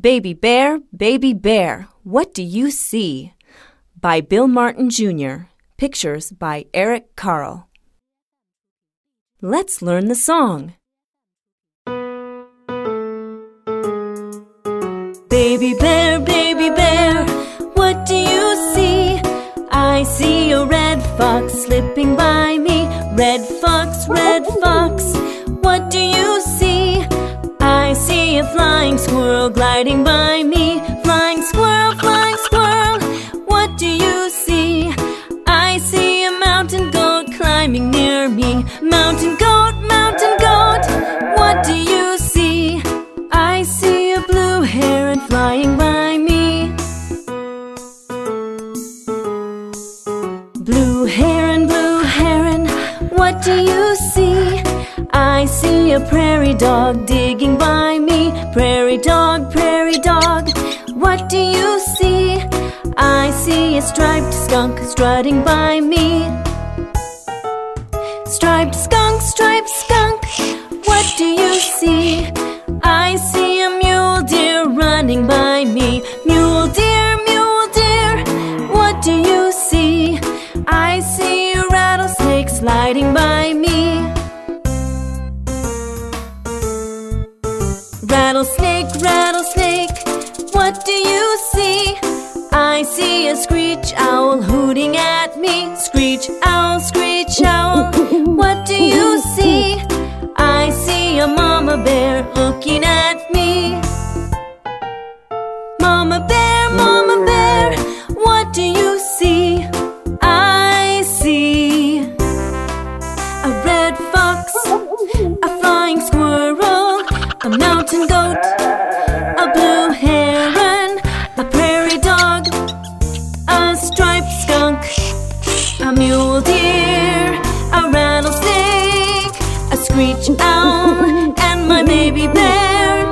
Baby Bear, Baby Bear, What Do You See? By Bill Martin Jr. Pictures by Eric Carle. Let's learn the song. Baby bear, baby bear, what do you see? I see a red fox slipping by me. Red fox, red fox, what do you see? Flying squirrel gliding by me. Flying squirrel, flying squirrel, what do you see? I see a mountain goat climbing near me. Mountain goat, mountain goat, what do you see? I see a blue heron flying by me. Blue heron, blue heron, what do you see? I see a prairie dog digging by me. Prairie dog, prairie dog, what do you see? I see a striped skunk strutting by me. Striped skunk, striped skunk, Rattlesnake, rattlesnake, a mountain goat, a blue heron, a prairie dog, a striped skunk, a mule deer, a rattlesnake, a screech owl, and my baby bear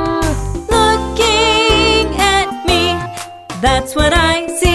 looking at me. That's what I see.